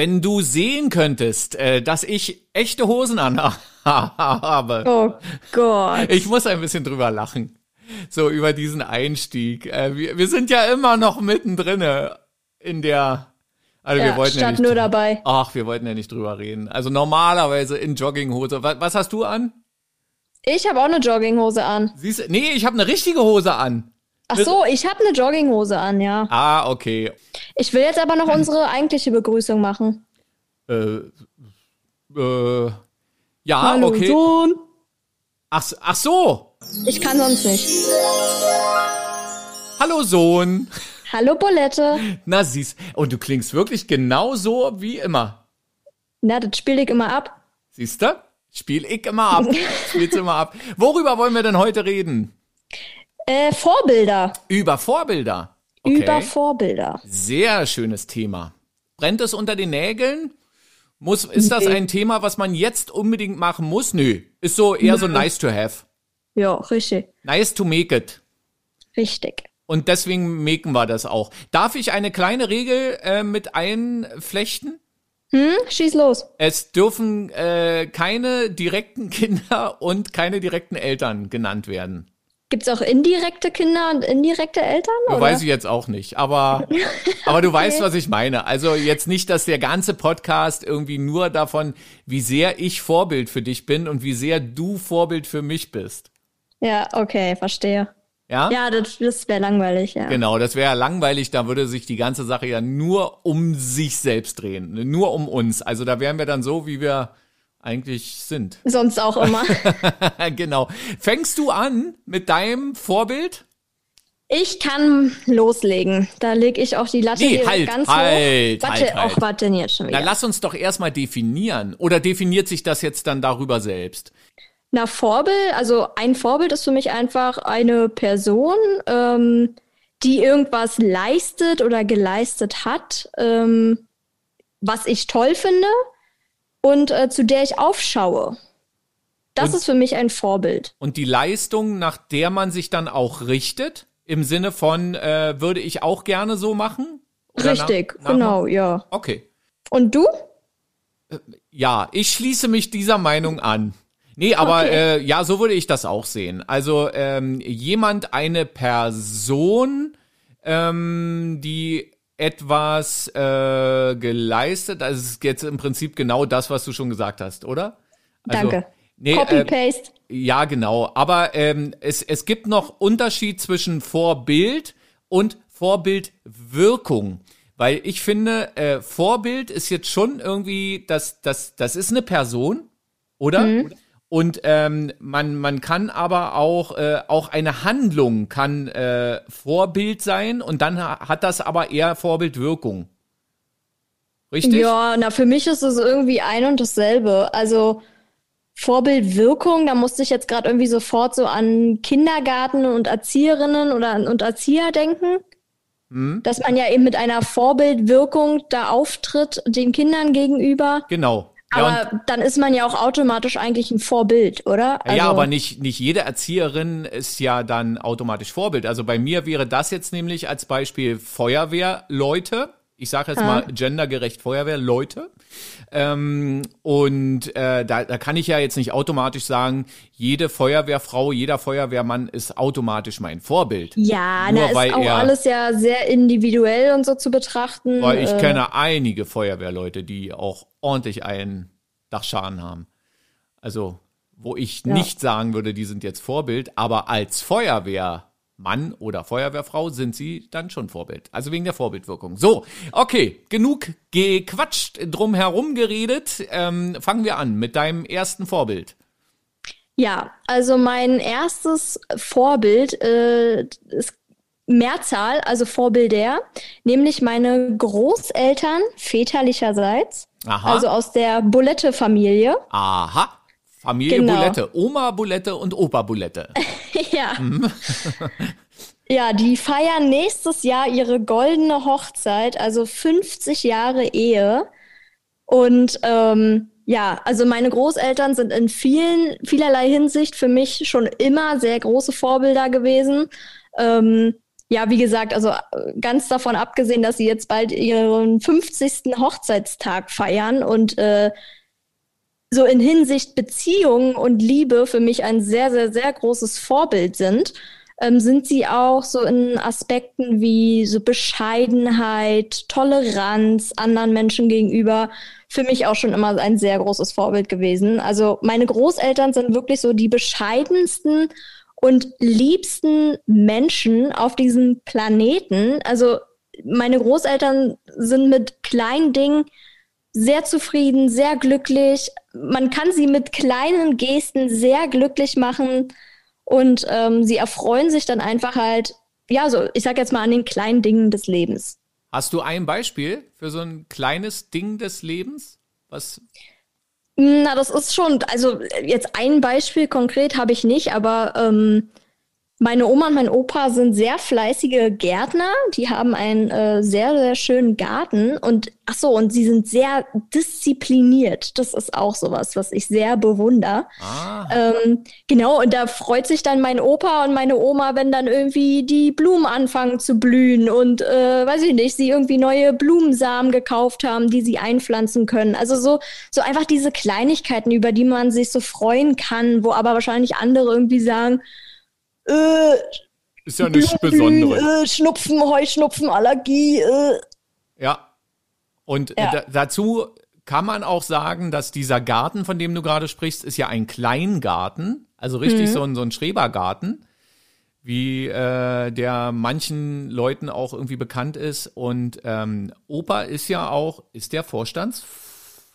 wenn du sehen könntest, äh, dass ich echte Hosen an habe. Oh Gott. Ich muss ein bisschen drüber lachen. So über diesen Einstieg. Äh, wir, wir sind ja immer noch mittendrin in der also ja, wir wollten ja nicht, nur dabei. Ach, wir wollten ja nicht drüber reden. Also normalerweise in Jogginghose. Was, was hast du an? Ich habe auch eine Jogginghose an. Siehst? Nee, ich habe eine richtige Hose an. Ach so, ich habe eine Jogginghose an, ja. Ah, okay. Ich will jetzt aber noch unsere eigentliche Begrüßung machen. Äh, äh, ja, Hallo, okay. Sohn. Ach, ach so. Ich kann sonst nicht. Hallo Sohn. Hallo Bolette. Na siehst, und du klingst wirklich genauso wie immer. Na, das spiele ich immer ab. Siehst du? Spiel ich immer ab. Spiel's immer ab. Worüber wollen wir denn heute reden? Äh, Vorbilder. Über Vorbilder. Okay. Über Vorbilder. Sehr schönes Thema. Brennt es unter den Nägeln? Muss, ist das ein Thema, was man jetzt unbedingt machen muss? Nö. Ist so eher so nice to have. Ja, richtig. Nice to make it. Richtig. Und deswegen maken wir das auch. Darf ich eine kleine Regel äh, mit einflechten? Hm, schieß los. Es dürfen äh, keine direkten Kinder und keine direkten Eltern genannt werden. Gibt's auch indirekte Kinder und indirekte Eltern? Oder? Weiß ich jetzt auch nicht, aber, aber du weißt, was ich meine. Also jetzt nicht, dass der ganze Podcast irgendwie nur davon, wie sehr ich Vorbild für dich bin und wie sehr du Vorbild für mich bist. Ja, okay, verstehe. Ja? Ja, das, das wäre langweilig, ja. Genau, das wäre ja langweilig, da würde sich die ganze Sache ja nur um sich selbst drehen, nur um uns. Also da wären wir dann so, wie wir eigentlich sind. Sonst auch immer. genau. Fängst du an mit deinem Vorbild? Ich kann loslegen. Da lege ich auch die Latte Nee, halt, ganz halt, hoch. Warte, halt, halt. auch denn jetzt schon Na, wieder? lass uns doch erstmal definieren. Oder definiert sich das jetzt dann darüber selbst? Na, Vorbild, also ein Vorbild ist für mich einfach eine Person, ähm, die irgendwas leistet oder geleistet hat, ähm, was ich toll finde und äh, zu der ich aufschaue. Das Und- ist für mich ein Vorbild. Und die Leistung, nach der man sich dann auch richtet? Im Sinne von, äh, würde ich auch gerne so machen? Oder Richtig, nach- genau, ja. Okay. Und du? Ja, ich schließe mich dieser Meinung an. Nee, aber Okay. äh, ja, so würde ich das auch sehen. Also ähm, jemand, eine Person, ähm, die etwas äh, geleistet, also es ist jetzt im Prinzip genau das, was du schon gesagt hast, oder? Also, Danke. Nee, äh, Copy-Paste. ja, genau. Aber ähm, es, es gibt noch Unterschied zwischen Vorbild und Vorbildwirkung. Weil ich finde, äh, Vorbild ist jetzt schon irgendwie, das, das, das ist eine Person, oder? Und ähm, man, man kann aber auch, äh, auch eine Handlung kann äh, Vorbild sein und dann ha- hat das aber eher Vorbildwirkung. Richtig? Ja, na, für mich ist es irgendwie ein und dasselbe. Also Vorbildwirkung, da musste ich jetzt gerade irgendwie sofort so an Kindergarten und Erzieherinnen oder und Erzieher denken. Hm? Dass man ja eben mit einer Vorbildwirkung da auftritt den Kindern gegenüber. Genau. Ja, Aber dann ist man ja auch automatisch eigentlich ein Vorbild, oder? Also, ja, aber nicht, nicht jede Erzieherin ist ja dann automatisch Vorbild. Also bei mir wäre das jetzt nämlich als Beispiel Feuerwehrleute. Ich sage jetzt mal gendergerecht Feuerwehrleute. Ähm, und äh, da, da kann ich ja jetzt nicht automatisch sagen, jede Feuerwehrfrau, jeder Feuerwehrmann ist automatisch mein Vorbild. Ja, Nur da ist auch er- alles ja sehr individuell und so zu betrachten. Weil ich äh, kenne einige Feuerwehrleute, die auch ordentlich einen Dachschaden haben. Also, wo ich Ja. nicht sagen würde, die sind jetzt Vorbild, aber als Feuerwehrmann oder Feuerwehrfrau sind sie dann schon Vorbild. Also wegen der Vorbildwirkung. So, okay, genug gequatscht, drum herum geredet. Ähm, fangen wir an mit deinem ersten Vorbild. Ja, also mein erstes Vorbild äh, ist Mehrzahl, also Vorbilder, nämlich meine Großeltern väterlicherseits, Aha. also aus der Bulette-Familie. Aha. Familie Genau. Bulette, Oma Bulette und Opa Bulette. ja. ja, die feiern nächstes Jahr ihre goldene Hochzeit, also 50 Jahre Ehe. Und ähm, ja, also meine Großeltern sind in vielen, vielerlei Hinsicht für mich schon immer sehr große Vorbilder gewesen. Ähm, ja, wie gesagt, also äh, ganz davon abgesehen, dass sie jetzt bald ihren 50. Hochzeitstag feiern und äh, so in Hinsicht Beziehung und Liebe für mich ein sehr, sehr, sehr großes Vorbild sind, ähm, sind sie auch so in Aspekten wie so Bescheidenheit, Toleranz anderen Menschen gegenüber für mich auch schon immer ein sehr großes Vorbild gewesen. Also meine Großeltern sind wirklich so die bescheidensten und liebsten Menschen auf diesem Planeten. Also meine Großeltern sind mit kleinen Dingen sehr zufrieden, sehr glücklich. Man kann sie mit kleinen Gesten sehr glücklich machen und ähm, sie erfreuen sich dann einfach halt, ja, so ich sag jetzt mal an den kleinen Dingen des Lebens. Hast du ein Beispiel für so ein kleines Ding des Lebens? Was na, das ist schon, also jetzt ein Beispiel konkret habe ich nicht, aber ähm, meine Oma und mein Opa sind sehr fleißige Gärtner. Die haben einen äh, sehr, sehr schönen Garten. Und ach so, und sie sind sehr diszipliniert. Das ist auch sowas, was ich sehr bewundere. Ah. Ähm, genau, und da freut sich dann mein Opa und meine Oma, wenn dann irgendwie die Blumen anfangen zu blühen und, äh, weiß ich nicht, sie irgendwie neue Blumensamen gekauft haben, die sie einpflanzen können. Also so, so einfach diese Kleinigkeiten, über die man sich so freuen kann, wo aber wahrscheinlich andere irgendwie sagen, äh, ist ja nichts Besonderes. Äh, Schnupfen, Heuschnupfen, Allergie. Äh. Ja. Und ja. dazu kann man auch sagen, dass dieser Garten, von dem du gerade sprichst, ist ja ein Kleingarten. Also richtig mhm. so, ein, so ein Schrebergarten, wie äh, der manchen Leuten auch irgendwie bekannt ist. Und ähm, Opa ist ja auch, ist der Vorstands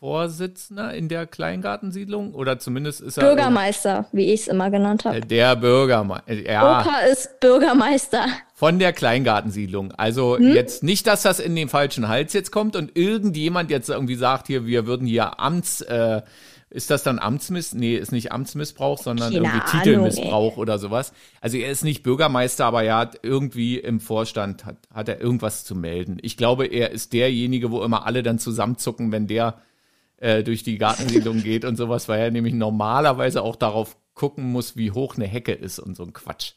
Vorsitzender in der Kleingartensiedlung oder zumindest ist er Bürgermeister, wie ich es immer genannt habe. Der Bürgermeister. Ja, Opa ist Bürgermeister. Von der Kleingartensiedlung. Also hm? jetzt nicht, dass das in den falschen Hals jetzt kommt und irgendjemand jetzt irgendwie sagt, hier, wir würden hier Amts, äh, ist das dann Amtsmiss? Nee, ist nicht Amtsmissbrauch, sondern Keine irgendwie Ahnung, Titelmissbrauch ey. oder sowas. Also er ist nicht Bürgermeister, aber er hat irgendwie im Vorstand, hat, hat er irgendwas zu melden. Ich glaube, er ist derjenige, wo immer alle dann zusammenzucken, wenn der äh, durch die Gartensiedlung geht und sowas, weil er nämlich normalerweise auch darauf gucken muss, wie hoch eine Hecke ist und so ein Quatsch.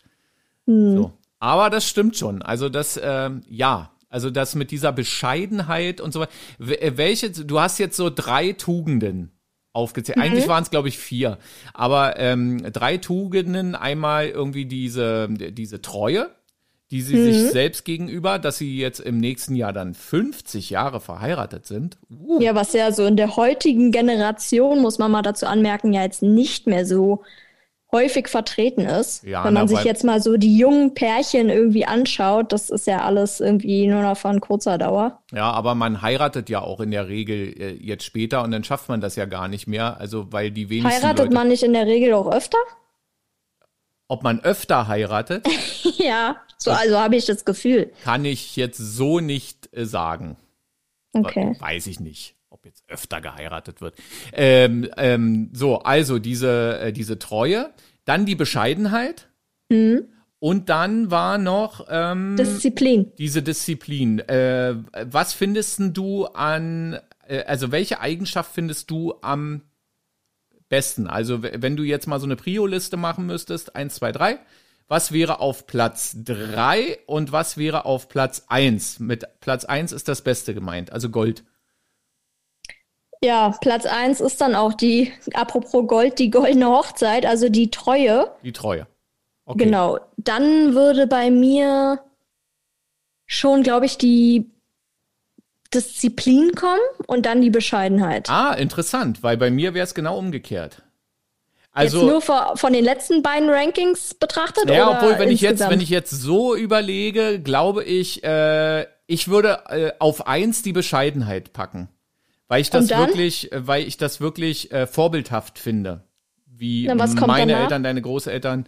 Mhm. So. Aber das stimmt schon. Also das, äh, ja, also das mit dieser Bescheidenheit und so weiter. Äh, welche, du hast jetzt so drei Tugenden aufgezählt. Mhm. Eigentlich waren es, glaube ich, vier. Aber ähm, drei Tugenden, einmal irgendwie diese, diese Treue, die sie mhm. sich selbst gegenüber, dass sie jetzt im nächsten Jahr dann 50 Jahre verheiratet sind. Uh. Ja, was ja so in der heutigen Generation, muss man mal dazu anmerken, ja jetzt nicht mehr so häufig vertreten ist. Ja, Wenn man na, sich jetzt mal so die jungen Pärchen irgendwie anschaut, das ist ja alles irgendwie nur noch von kurzer Dauer. Ja, aber man heiratet ja auch in der Regel äh, jetzt später und dann schafft man das ja gar nicht mehr. Also weil die wenigsten Heiratet Leute man nicht in der Regel auch öfter? Ob man öfter heiratet? ja, so also habe ich das Gefühl. Kann ich jetzt so nicht äh, sagen. Okay. Weiß ich nicht, ob jetzt öfter geheiratet wird. Ähm, ähm, so, also diese, äh, diese Treue, dann die Bescheidenheit. Mhm. Und dann war noch ähm, Disziplin. Diese Disziplin. Äh, was findest du an, äh, also welche Eigenschaft findest du am besten? Also wenn du jetzt mal so eine Prio-Liste machen müsstest, eins, zwei, drei, was wäre auf Platz drei und was wäre auf Platz eins? Mit Platz eins ist das Beste gemeint, also Gold. Ja, Platz eins ist dann auch die, apropos Gold, die goldene Hochzeit, also die Treue. Die Treue. Okay. Genau. Dann würde bei mir schon, glaube ich, die Disziplin kommen und dann die Bescheidenheit. Ah, interessant, weil bei mir wäre es genau umgekehrt. Also, jetzt nur von, von den letzten beiden Rankings betrachtet? Ja, obwohl, wenn ich jetzt, wenn ich jetzt so überlege, glaube ich, äh, ich würde äh, auf eins die Bescheidenheit packen. Weil ich das wirklich, äh, weil ich das wirklich äh, vorbildhaft finde. Wie Na, meine danach? Eltern, deine Großeltern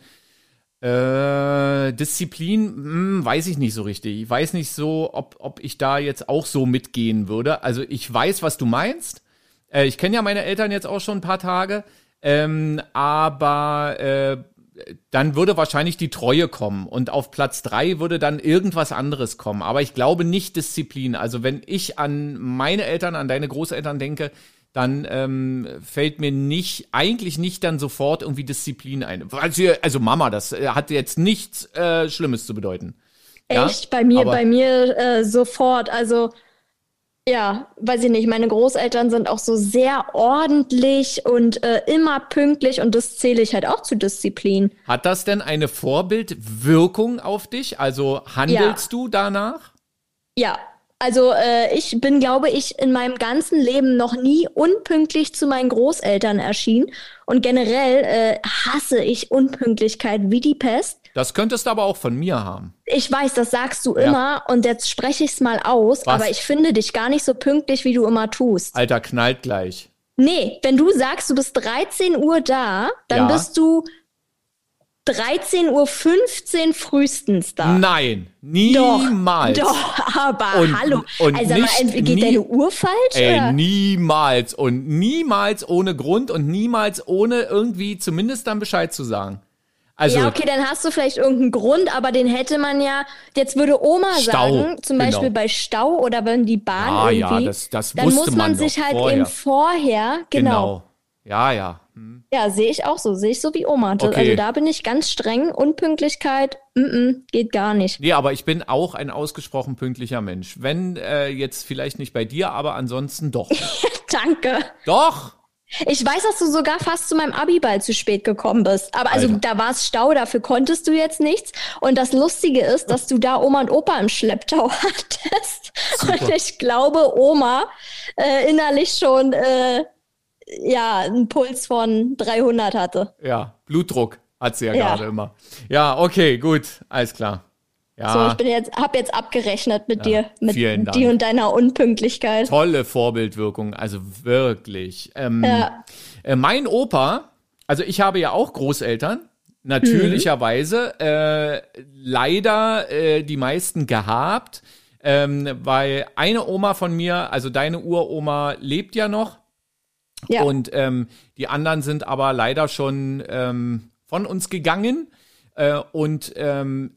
äh, Disziplin, hm, weiß ich nicht so richtig. Ich weiß nicht so, ob, ob ich da jetzt auch so mitgehen würde. Also ich weiß, was du meinst. Äh, ich kenne ja meine Eltern jetzt auch schon ein paar Tage. Ähm, aber äh, dann würde wahrscheinlich die Treue kommen und auf Platz drei würde dann irgendwas anderes kommen. Aber ich glaube nicht Disziplin. Also wenn ich an meine Eltern, an deine Großeltern denke, dann ähm, fällt mir nicht, eigentlich nicht dann sofort irgendwie Disziplin ein. Also, also Mama, das äh, hat jetzt nichts äh, Schlimmes zu bedeuten. Echt? Ja, bei mir, aber- bei mir äh, sofort. Also, ja, weiß ich nicht. Meine Großeltern sind auch so sehr ordentlich und äh, immer pünktlich und das zähle ich halt auch zu Disziplin. Hat das denn eine Vorbildwirkung auf dich? Also handelst du danach? Ja, also äh, ich bin, glaube ich, in meinem ganzen Leben noch nie unpünktlich zu meinen Großeltern erschienen. Und generell äh, hasse ich Unpünktlichkeit wie die Pest. Das könntest du aber auch von mir haben. Ich weiß, das sagst du Ja. immer und jetzt spreche ich es mal aus, Was? aber ich finde dich gar nicht so pünktlich, wie du immer tust. Alter, knallt gleich. Nee, wenn du sagst, du bist 13 Uhr da, dann Ja. bist du 13.15 Uhr frühestens da. Nein, niemals. Doch, aber Und- hallo. und also nicht mal, geht nie- deine Uhr falsch? Ey, oder? niemals und niemals ohne Grund und niemals ohne irgendwie zumindest dann Bescheid zu sagen. Also, ja, okay, dann hast du vielleicht irgendeinen Grund, aber den hätte man ja, jetzt würde Oma Stau, sagen, zum Beispiel genau. bei Stau oder wenn die Bahn Ah, ja, irgendwie, das- das dann muss man, man doch sich halt vorher. eben vorher, genau, genau. Ja, ja. Hm. ja, sehe ich auch so, sehe ich so wie Oma. Das- Okay. Also da bin ich ganz streng, Unpünktlichkeit, mm -mm, geht gar nicht. Nee, aber ich bin auch ein ausgesprochen pünktlicher Mensch. Wenn äh, jetzt vielleicht nicht bei dir, aber ansonsten doch. Danke. doch! Ich weiß, dass du sogar fast zu meinem Abiball zu spät gekommen bist. Aber also Alter. da war es Stau, dafür konntest du jetzt nichts. Und das Lustige ist, dass du da Oma und Opa im Schlepptau hattest. Und ich glaube, Oma äh, innerlich schon äh, ja einen Puls von 300 hatte. Ja, Blutdruck hat sie ja, Ja. gerade immer. Ja, okay, gut, alles klar. Ja, So, ich bin jetzt, hab jetzt abgerechnet mit dir, mit Dank. dir und deiner Unpünktlichkeit. tolle Vorbildwirkung, also wirklich. Ähm, Ja. äh, mein Opa, also ich habe ja auch Großeltern, natürlicherweise, äh, leider äh, die meisten gehabt, ähm, weil eine Oma von mir, also deine Uroma, lebt ja noch. Ja. Und ähm, die anderen sind aber leider schon ähm, von uns gegangen. Äh, und ähm,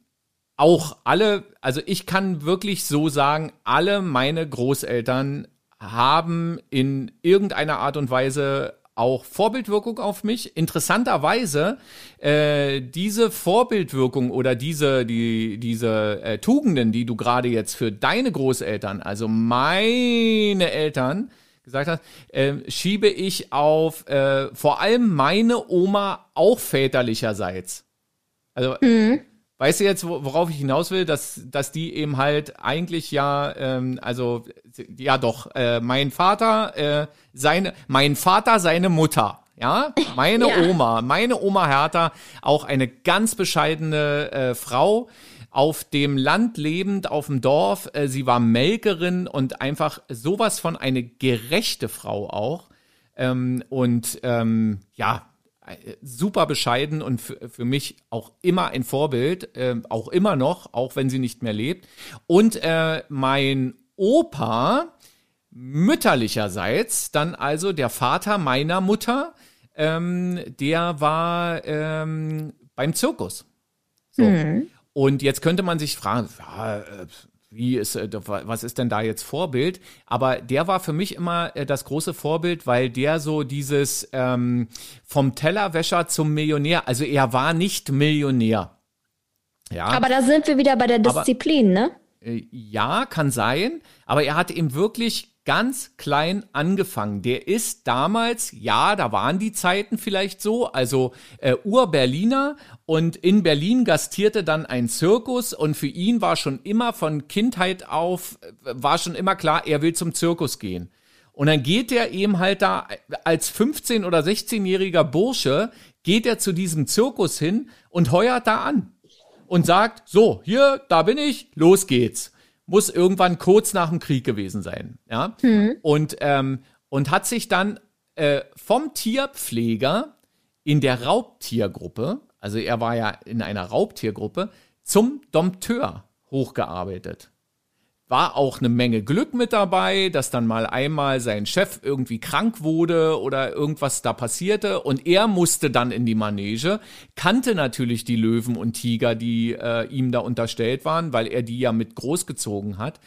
auch alle, also ich kann wirklich so sagen, alle meine Großeltern haben in irgendeiner Art und Weise auch Vorbildwirkung auf mich. Interessanterweise, äh, diese Vorbildwirkung oder diese, die, diese äh, Tugenden, die du gerade jetzt für deine Großeltern, also meine Eltern, gesagt hast, äh, schiebe ich auf äh, vor allem meine Oma auch väterlicherseits. Also, weißt du jetzt, wo- worauf ich hinaus will, dass, dass die eben halt eigentlich ja, ähm, also, ja doch, äh, mein Vater, äh, seine, mein Vater, seine Mutter. Ja, meine Ja. Oma, meine Oma Hertha, auch eine ganz bescheidene äh, Frau, auf dem Land lebend, auf dem Dorf. Äh, sie war Melkerin und einfach sowas von eine gerechte Frau auch. Ähm, und ähm, ja, äh, super bescheiden und für, mich auch immer ein Vorbild, äh, auch immer noch, auch wenn sie nicht mehr lebt. Und äh, mein Opa, mütterlicherseits, dann also der Vater meiner Mutter, ähm, der war ähm, beim Zirkus. So. Und jetzt könnte man sich fragen, ja, äh, wie ist, äh, was ist denn da jetzt Vorbild? Aber der war für mich immer äh, das große Vorbild, weil der so dieses ähm, vom Tellerwäscher zum Millionär, also er war nicht Millionär. Ja, Aber da sind wir wieder bei der Disziplin, ne? äh, ja, kann sein, aber er hat eben wirklich ganz klein angefangen. Der ist damals, ja, da waren die Zeiten vielleicht so, also äh, Ur-Berliner und in Berlin gastierte dann ein Zirkus und für ihn war schon immer von Kindheit auf, äh, war schon immer klar, er will zum Zirkus gehen. Und dann geht er eben halt da als 15- oder 16-jähriger Bursche, geht er zu diesem Zirkus hin und heuert da an und sagt, so, hier, da bin ich, los geht's. Muss irgendwann kurz nach dem Krieg gewesen sein, ja. Und, ähm, und hat sich dann äh, vom Tierpfleger in der Raubtiergruppe, also er war ja in einer Raubtiergruppe, zum Dompteur hochgearbeitet war auch eine Menge Glück mit dabei, dass dann mal einmal sein Chef irgendwie krank wurde oder irgendwas da passierte und er musste dann in die Manege, kannte natürlich die Löwen und Tiger, die äh, ihm da unterstellt waren, weil er die ja mit großgezogen hat.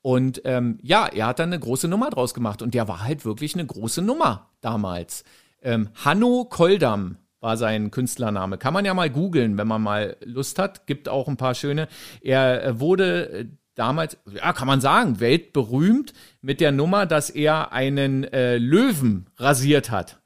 Und ähm, ja, er hat dann eine große Nummer draus gemacht und der war halt wirklich eine große Nummer damals. Ähm, Hanno Koldam war sein Künstlername. Kann man ja mal googeln, wenn man mal Lust hat. Gibt auch ein paar schöne. Er äh, wurde äh, damals, ja, kann man sagen, weltberühmt mit der Nummer, dass er einen äh, Löwen rasiert hat.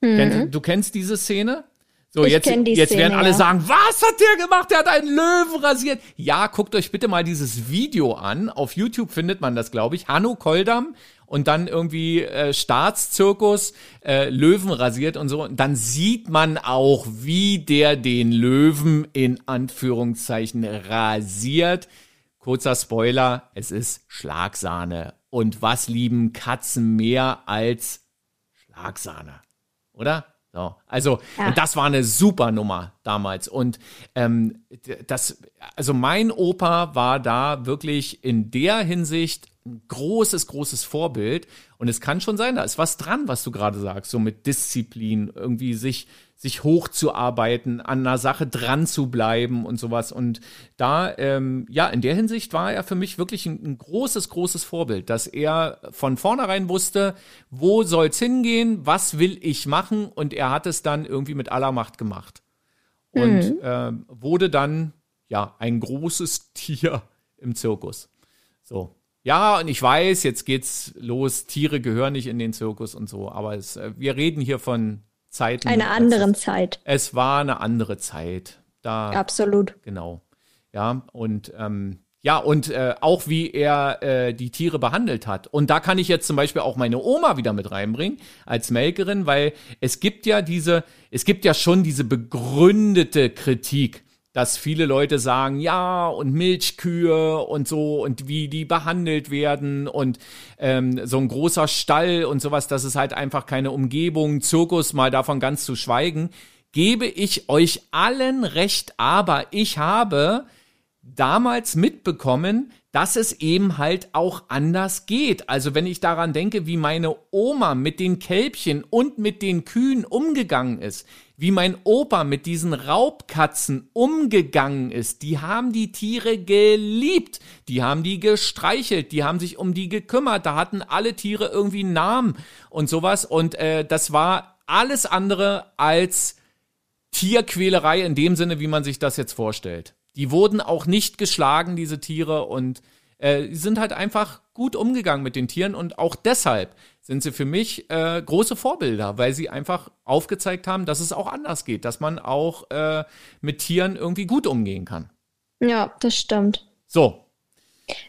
Mhm. Kennt, du kennst diese Szene? So, ich jetzt, jetzt Szene, werden alle ja. sagen, was hat der gemacht? Der hat einen Löwen rasiert. Ja, guckt euch bitte mal dieses Video an. Auf YouTube findet man das, glaube ich. Hanno Koldam und dann irgendwie äh, Staatszirkus äh, Löwen rasiert und so. Und dann sieht man auch, wie der den Löwen in Anführungszeichen rasiert. Kurzer Spoiler, es ist Schlagsahne. Und was lieben Katzen mehr als Schlagsahne? Oder? So, also, ja. und das war eine super Nummer damals. Und ähm, das, also mein Opa war da wirklich in der Hinsicht ein großes, großes Vorbild. Und es kann schon sein, da ist was dran, was du gerade sagst, so mit Disziplin, irgendwie sich, sich hochzuarbeiten, an einer Sache dran zu bleiben und sowas. Und da, ähm, ja, in der Hinsicht war er für mich wirklich ein, ein großes, großes Vorbild, dass er von vornherein wusste, wo soll's hingehen, was will ich machen und er hat es dann irgendwie mit aller Macht gemacht. Und mhm. äh, wurde dann, ja, ein großes Tier im Zirkus. So. Ja, und ich weiß, jetzt geht's los, Tiere gehören nicht in den Zirkus und so, aber es, äh, wir reden hier von Zeiten. Eine anderen es, Zeit. Es war eine andere Zeit. Da, Absolut. Genau. Ja, und ähm, ja, und äh, auch wie er äh, die Tiere behandelt hat. Und da kann ich jetzt zum Beispiel auch meine Oma wieder mit reinbringen als Melkerin, weil es gibt ja diese, es gibt ja schon diese begründete Kritik dass viele Leute sagen, ja, und Milchkühe und so und wie die behandelt werden und ähm, so ein großer Stall und sowas, das ist halt einfach keine Umgebung, Zirkus, mal davon ganz zu schweigen, gebe ich euch allen recht, aber ich habe damals mitbekommen, dass es eben halt auch anders geht. Also wenn ich daran denke, wie meine Oma mit den Kälbchen und mit den Kühen umgegangen ist, wie mein Opa mit diesen Raubkatzen umgegangen ist, die haben die Tiere geliebt, die haben die gestreichelt, die haben sich um die gekümmert, da hatten alle Tiere irgendwie einen Namen und sowas. Und äh, das war alles andere als Tierquälerei in dem Sinne, wie man sich das jetzt vorstellt. Die wurden auch nicht geschlagen, diese Tiere, und äh, sind halt einfach gut umgegangen mit den Tieren. Und auch deshalb sind sie für mich äh, große Vorbilder, weil sie einfach aufgezeigt haben, dass es auch anders geht, dass man auch äh, mit Tieren irgendwie gut umgehen kann. Ja, das stimmt. So,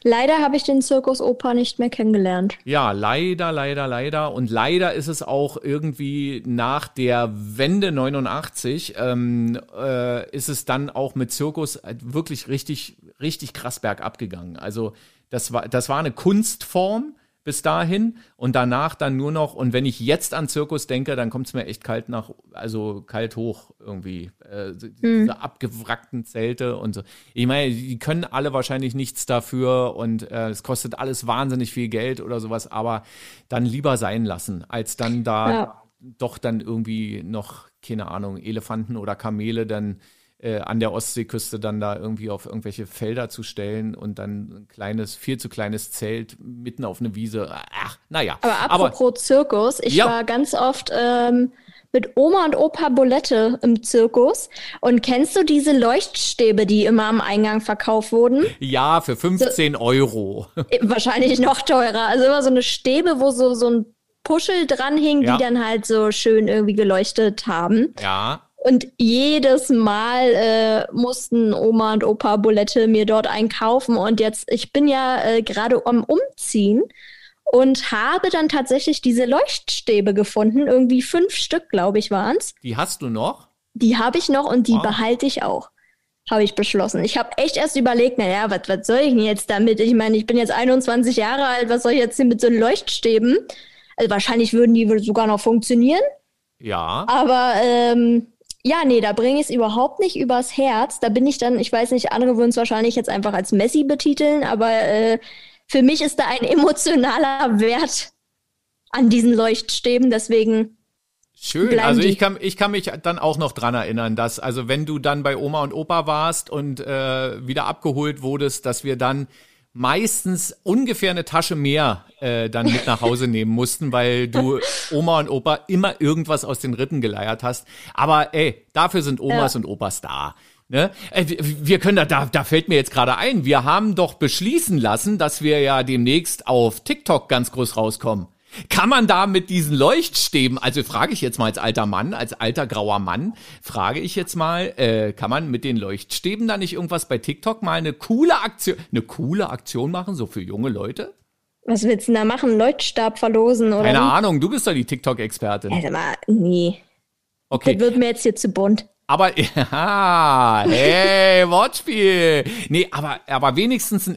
Leider habe ich den Zirkus Oper nicht mehr kennengelernt. Ja, leider, leider, leider. Und leider ist es auch irgendwie nach der Wende 89 ähm, äh, ist es dann auch mit Zirkus wirklich richtig, richtig krass bergab gegangen. Also das war, das war eine Kunstform, bis dahin und danach dann nur noch, und wenn ich jetzt an Zirkus denke, dann kommt es mir echt kalt nach, also kalt hoch irgendwie. Äh, diese mhm. abgewrackten Zelte und so. Ich meine, die können alle wahrscheinlich nichts dafür und äh, es kostet alles wahnsinnig viel Geld oder sowas, aber dann lieber sein lassen, als dann da ja. doch dann irgendwie noch, keine Ahnung, Elefanten oder Kamele dann äh, an der Ostseeküste dann da irgendwie auf irgendwelche Felder zu stellen und dann ein kleines, viel zu kleines Zelt mitten auf eine Wiese. Ach, naja. Aber apropos Aber, Zirkus, ich ja. war ganz oft ähm, mit Oma und Opa Bolette im Zirkus. Und kennst du diese Leuchtstäbe, die immer am Eingang verkauft wurden? Ja, für 15 so, Euro. Äh, wahrscheinlich noch teurer. Also immer so eine Stäbe, wo so, so ein Puschel dran hing, ja. die dann halt so schön irgendwie geleuchtet haben. Ja. Und jedes Mal äh, mussten Oma und Opa Bulette mir dort einkaufen. Und jetzt, ich bin ja äh, gerade am Umziehen und habe dann tatsächlich diese Leuchtstäbe gefunden. Irgendwie fünf Stück, glaube ich, waren es. Die hast du noch? Die habe ich noch und die wow. behalte ich auch. Habe ich beschlossen. Ich habe echt erst überlegt, naja, was soll ich denn jetzt damit? Ich meine, ich bin jetzt 21 Jahre alt, was soll ich jetzt hier mit so Leuchtstäben? Also wahrscheinlich würden die sogar noch funktionieren. Ja. Aber ähm, ja, nee, da bringe ich es überhaupt nicht übers Herz. Da bin ich dann, ich weiß nicht, andere würden es wahrscheinlich jetzt einfach als Messi betiteln, aber äh, für mich ist da ein emotionaler Wert an diesen Leuchtstäben, deswegen. Schön, also ich kann, ich kann mich dann auch noch dran erinnern, dass, also wenn du dann bei Oma und Opa warst und äh, wieder abgeholt wurdest, dass wir dann meistens ungefähr eine Tasche mehr äh, dann mit nach Hause nehmen mussten, weil du Oma und Opa immer irgendwas aus den Rippen geleiert hast. Aber ey, dafür sind Omas ja. und Opas da. Ne? Äh, wir können da, da, da fällt mir jetzt gerade ein, wir haben doch beschließen lassen, dass wir ja demnächst auf TikTok ganz groß rauskommen. Kann man da mit diesen Leuchtstäben, also frage ich jetzt mal als alter Mann, als alter grauer Mann, frage ich jetzt mal, äh, kann man mit den Leuchtstäben da nicht irgendwas bei TikTok mal eine coole Aktion, eine coole Aktion machen, so für junge Leute? Was willst du denn da machen? Leuchtstab verlosen oder? Keine wie? Ahnung, du bist doch die TikTok-Expertin. Also mal, nee. Okay. Das wird mir jetzt hier zu bunt. Aber, ja, hey, Wortspiel. Nee, aber, aber wenigstens ein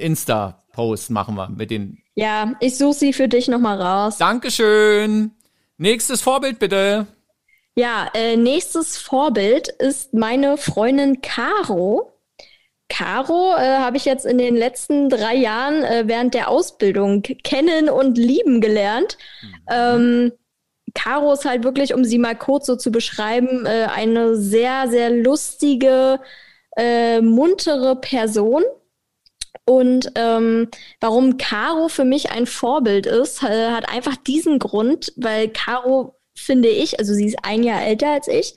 Insta-Post machen wir mit den. Ja, ich suche sie für dich nochmal raus. Dankeschön. Nächstes Vorbild bitte. Ja, äh, nächstes Vorbild ist meine Freundin Caro. Caro äh, habe ich jetzt in den letzten drei Jahren äh, während der Ausbildung kennen und lieben gelernt. Ähm, Caro ist halt wirklich, um sie mal kurz so zu beschreiben, äh, eine sehr, sehr lustige, äh, muntere Person. Und ähm, warum Caro für mich ein Vorbild ist, äh, hat einfach diesen Grund, weil Caro, finde ich, also sie ist ein Jahr älter als ich,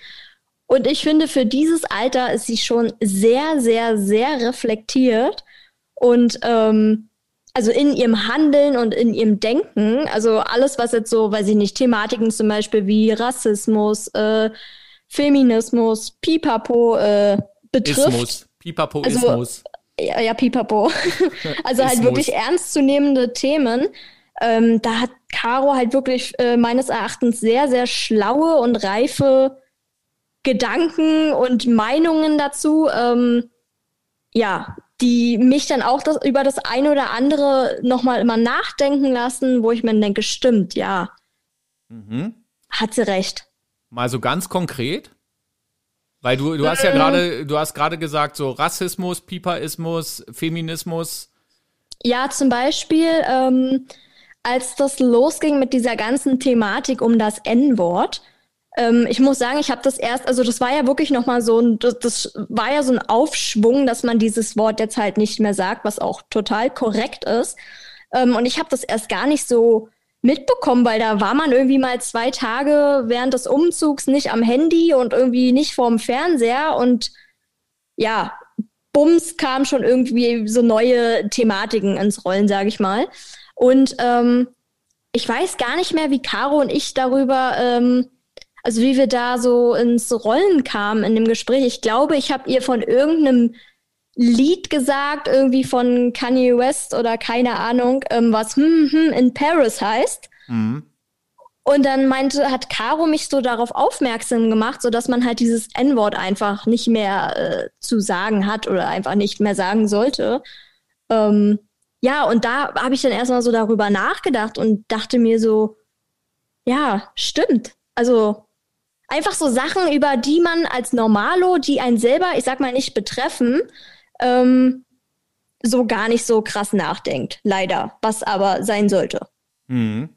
und ich finde, für dieses Alter ist sie schon sehr, sehr, sehr reflektiert und ähm, also in ihrem Handeln und in ihrem Denken, also alles, was jetzt so, weiß ich nicht, Thematiken zum Beispiel wie Rassismus, äh, Feminismus, Pipapo äh, betrifft. Ismus. Pipapoismus. Also, ja, ja, Pipapo. also halt wirklich ernstzunehmende Themen. Ähm, da hat Caro halt wirklich äh, meines Erachtens sehr, sehr schlaue und reife Gedanken und Meinungen dazu. Ähm, ja, die mich dann auch das, über das eine oder andere nochmal immer nachdenken lassen, wo ich mir denke, stimmt, ja. Mhm. Hat sie recht. Mal so ganz konkret? Weil du, du hast ja gerade, du hast gerade gesagt, so Rassismus, Pipaismus, Feminismus. Ja, zum Beispiel, ähm, als das losging mit dieser ganzen Thematik um das N-Wort, ähm, ich muss sagen, ich habe das erst, also das war ja wirklich nochmal so ein, das, das war ja so ein Aufschwung, dass man dieses Wort jetzt halt nicht mehr sagt, was auch total korrekt ist. Ähm, und ich habe das erst gar nicht so mitbekommen, weil da war man irgendwie mal zwei Tage während des Umzugs nicht am Handy und irgendwie nicht vorm Fernseher und ja, bums kam schon irgendwie so neue Thematiken ins Rollen, sage ich mal. Und ähm, ich weiß gar nicht mehr, wie Caro und ich darüber ähm, also wie wir da so ins Rollen kamen in dem Gespräch. Ich glaube, ich habe ihr von irgendeinem Lied gesagt, irgendwie von Kanye West oder keine Ahnung, ähm, was hm, hm, in Paris heißt. Mhm. Und dann meinte, hat Caro mich so darauf aufmerksam gemacht, so dass man halt dieses N-Wort einfach nicht mehr äh, zu sagen hat oder einfach nicht mehr sagen sollte. Ähm, ja, und da habe ich dann erstmal so darüber nachgedacht und dachte mir so, ja, stimmt. Also einfach so Sachen, über die man als Normalo, die einen selber, ich sag mal, nicht betreffen, ähm, so gar nicht so krass nachdenkt. Leider. Was aber sein sollte. Mhm.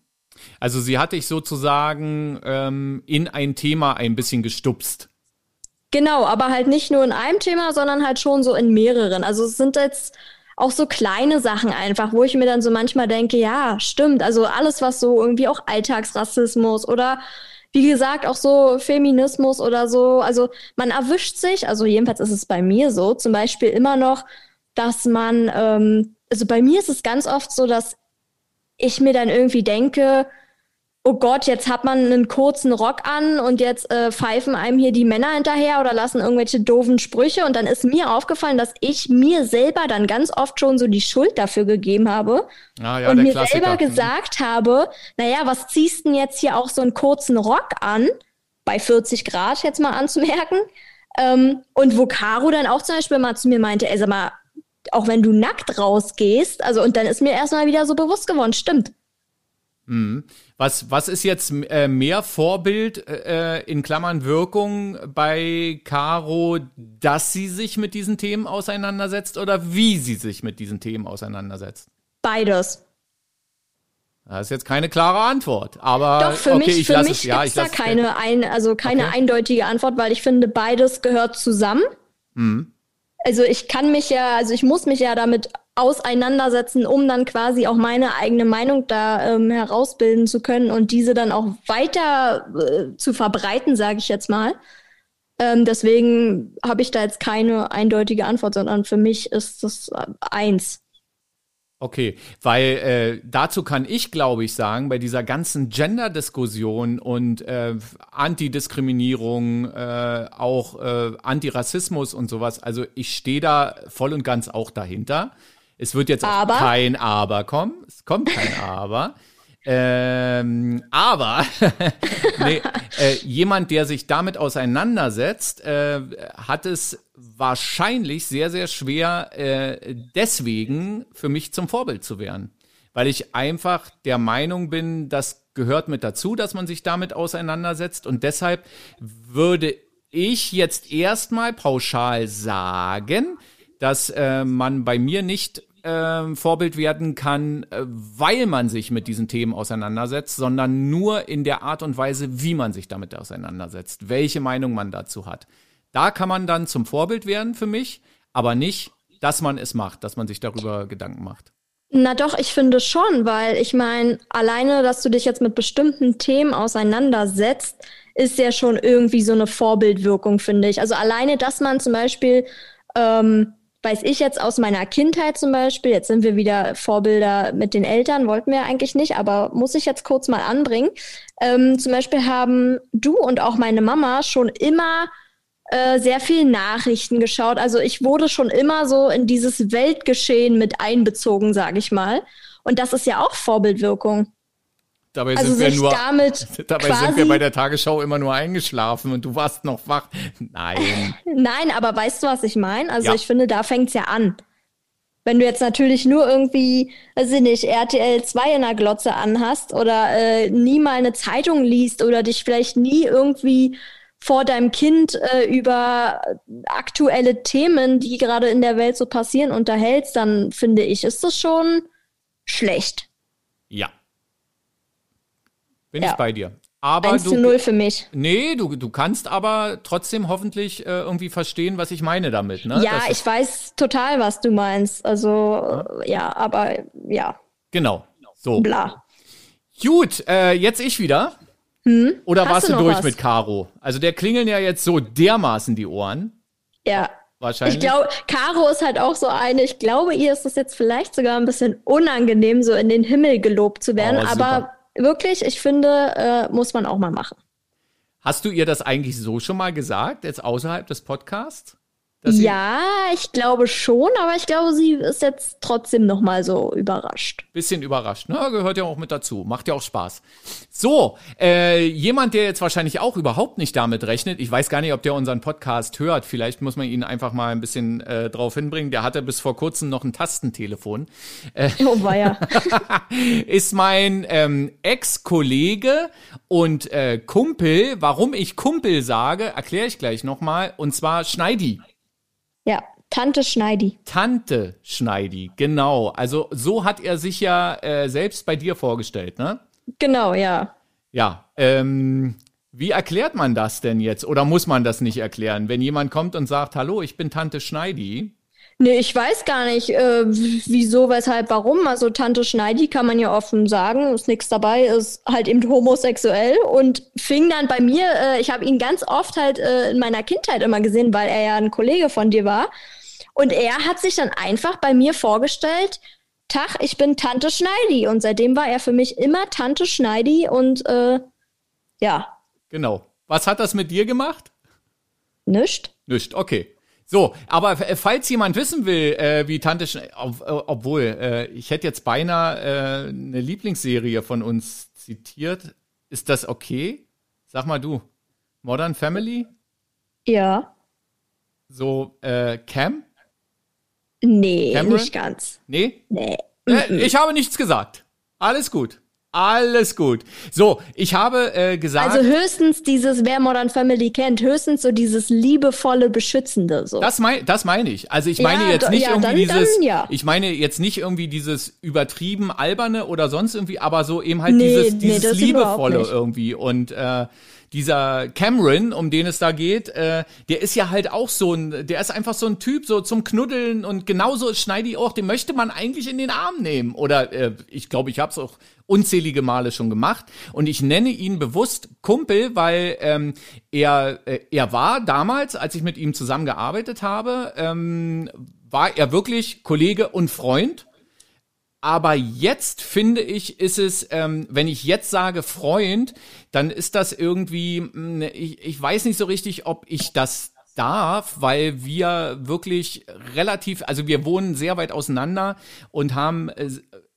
Also sie hat dich sozusagen ähm, in ein Thema ein bisschen gestupst. Genau, aber halt nicht nur in einem Thema, sondern halt schon so in mehreren. Also es sind jetzt auch so kleine Sachen einfach, wo ich mir dann so manchmal denke, ja, stimmt. Also alles, was so irgendwie auch Alltagsrassismus oder wie gesagt, auch so Feminismus oder so. Also man erwischt sich, also jedenfalls ist es bei mir so, zum Beispiel immer noch, dass man, ähm, also bei mir ist es ganz oft so, dass ich mir dann irgendwie denke, oh Gott, jetzt hat man einen kurzen Rock an und jetzt äh, pfeifen einem hier die Männer hinterher oder lassen irgendwelche doofen Sprüche. Und dann ist mir aufgefallen, dass ich mir selber dann ganz oft schon so die Schuld dafür gegeben habe ah, ja, und mir Klassiker. selber gesagt habe, naja, was ziehst denn jetzt hier auch so einen kurzen Rock an? Bei 40 Grad jetzt mal anzumerken. Ähm, und wo Caro dann auch zum Beispiel mal zu mir meinte, ey, sag mal, auch wenn du nackt rausgehst, also und dann ist mir erstmal wieder so bewusst geworden, stimmt. Mhm. Was, was ist jetzt äh, mehr Vorbild äh, in Klammern Wirkung bei Caro, dass sie sich mit diesen Themen auseinandersetzt oder wie sie sich mit diesen Themen auseinandersetzt? Beides. Das ist jetzt keine klare Antwort, aber Doch, für okay, mich, für mich es, ja, da keine, ein, also keine okay. eindeutige Antwort, weil ich finde, beides gehört zusammen. Mhm. Also ich kann mich ja, also ich muss mich ja damit auseinandersetzen, um dann quasi auch meine eigene Meinung da ähm, herausbilden zu können und diese dann auch weiter äh, zu verbreiten, sage ich jetzt mal. Ähm, deswegen habe ich da jetzt keine eindeutige Antwort, sondern für mich ist das äh, eins. Okay, weil äh, dazu kann ich, glaube ich, sagen, bei dieser ganzen Gender-Diskussion und äh, Antidiskriminierung, äh, auch äh, Antirassismus und sowas, also ich stehe da voll und ganz auch dahinter. Es wird jetzt Aber? kein Aber kommen. Es kommt kein Aber. Ähm, aber nee, äh, jemand, der sich damit auseinandersetzt, äh, hat es wahrscheinlich sehr, sehr schwer, äh, deswegen für mich zum Vorbild zu werden. Weil ich einfach der Meinung bin, das gehört mit dazu, dass man sich damit auseinandersetzt. Und deshalb würde ich jetzt erstmal pauschal sagen, dass äh, man bei mir nicht äh, Vorbild werden kann, äh, weil man sich mit diesen Themen auseinandersetzt, sondern nur in der Art und Weise, wie man sich damit auseinandersetzt, welche Meinung man dazu hat. Da kann man dann zum Vorbild werden für mich, aber nicht, dass man es macht, dass man sich darüber Gedanken macht. Na doch, ich finde schon, weil ich meine, alleine, dass du dich jetzt mit bestimmten Themen auseinandersetzt, ist ja schon irgendwie so eine Vorbildwirkung, finde ich. Also alleine, dass man zum Beispiel ähm, weiß ich jetzt aus meiner Kindheit zum Beispiel, jetzt sind wir wieder Vorbilder mit den Eltern, wollten wir eigentlich nicht, aber muss ich jetzt kurz mal anbringen. Ähm, zum Beispiel haben du und auch meine Mama schon immer äh, sehr viel Nachrichten geschaut. Also ich wurde schon immer so in dieses Weltgeschehen mit einbezogen, sage ich mal. Und das ist ja auch Vorbildwirkung. Dabei Also sind wir nur, damit dabei sind wir bei der Tagesschau immer nur eingeschlafen und du warst noch wach. Nein. Nein, aber weißt du, was ich meine? Also Ja. ich finde, da fängt's ja an. Wenn du jetzt natürlich nur irgendwie, weiß ich nicht, RTL 2 in der Glotze anhast oder äh, nie mal eine Zeitung liest oder dich vielleicht nie irgendwie vor deinem Kind äh, über aktuelle Themen, die gerade in der Welt so passieren, unterhältst, dann finde ich, ist das schon schlecht. Ja. Bin Ja. ich bei dir. Aber 1 zu du, 0 für mich. nee, du, du kannst aber trotzdem hoffentlich äh, irgendwie verstehen, was ich meine damit. Ne? ja, Das ich weiß total, was du meinst. Also, äh, ja, aber ja, Genau. So. bla. Gut, äh, jetzt ich wieder. Oder Hm? Hast warst du du durch was? mit Caro? Also der klingeln ja jetzt so dermaßen die Ohren. Ja. Wahrscheinlich. Ich glaube, Caro ist halt auch so eine, ich glaube, ihr ist es jetzt vielleicht sogar ein bisschen unangenehm, so in den Himmel gelobt zu werden. Oh, aber wirklich, ich finde, äh, muss man auch mal machen. Hast du ihr das eigentlich so schon mal gesagt, jetzt außerhalb des Podcasts? Ja, ich glaube schon, aber ich glaube, sie ist jetzt trotzdem noch mal so überrascht. Bisschen überrascht. Na, gehört ja auch mit dazu. Macht ja auch Spaß. So, äh, jemand, der jetzt wahrscheinlich auch überhaupt nicht damit rechnet, ich weiß gar nicht, ob der unseren Podcast hört, vielleicht muss man ihn einfach mal ein bisschen äh, drauf hinbringen. Der hatte bis vor kurzem noch ein Tastentelefon. Oh weia. Ist mein ähm, Ex-Kollege und äh, Kumpel. Warum ich Kumpel sage, erkläre ich gleich nochmal. Und zwar Schneidi. Ja, Tante Schneidi. Tante Schneidi, genau. Also so hat er sich ja äh, selbst bei dir vorgestellt, ne? Genau, ja. Ja, ähm, wie erklärt man das denn jetzt? Oder muss man das nicht erklären? Wenn jemand kommt und sagt, hallo, ich bin Tante Schneidi. Nee, ich weiß gar nicht, äh, wieso, weshalb, warum. Also Tante Schneidi kann man ja offen sagen, ist nichts dabei, ist halt eben homosexuell und fing dann bei mir, äh, ich habe ihn ganz oft halt äh, in meiner Kindheit immer gesehen, weil er ja ein Kollege von dir war. Und er hat sich dann einfach bei mir vorgestellt, Tag, ich bin Tante Schneidi. Und seitdem war er für mich immer Tante Schneidi und äh, ja, Genau. Was hat das mit dir gemacht? nischt. Nicht, okay. So, aber f- falls jemand wissen will, äh, wie Tante Schneidi, ob, äh, obwohl, äh, ich hätte jetzt beinahe äh, eine Lieblingsserie von uns zitiert. Ist das okay? Sag mal du. Modern Family? Ja. So, äh, Cam? Nee, Cameron? nicht ganz. Nee? Nee. Äh, ich habe nichts gesagt. Alles gut. Alles gut. So, ich habe äh, gesagt, Also höchstens dieses, wer Modern Family kennt, höchstens so dieses liebevolle, beschützende. So. das, mein, das meine ich. Also ich meine Ja, jetzt nicht ja, irgendwie dann- dann dieses, ja. ich meine jetzt nicht irgendwie dieses übertrieben alberne oder sonst irgendwie, aber so eben halt Nee, dieses, nee, dieses überhaupt liebevolle irgendwie. Und äh, dieser Cameron, um den es da geht, äh, der ist ja halt auch so ein, der ist einfach so ein Typ, so zum Knuddeln und genauso ist Schneidi auch, den möchte man eigentlich in den Arm nehmen. Oder äh, ich glaube, ich habe es auch unzählige Male schon gemacht. Und ich nenne ihn bewusst Kumpel, weil ähm, er, äh, er war damals, als ich mit ihm zusammengearbeitet habe, ähm, war er wirklich Kollege und Freund. Aber jetzt finde ich, ist es, ähm, wenn ich jetzt sage Freund, dann ist das irgendwie, mh, hm, ich, ich weiß nicht so richtig, ob ich das darf, weil wir wirklich relativ, also wir wohnen sehr weit auseinander und haben äh,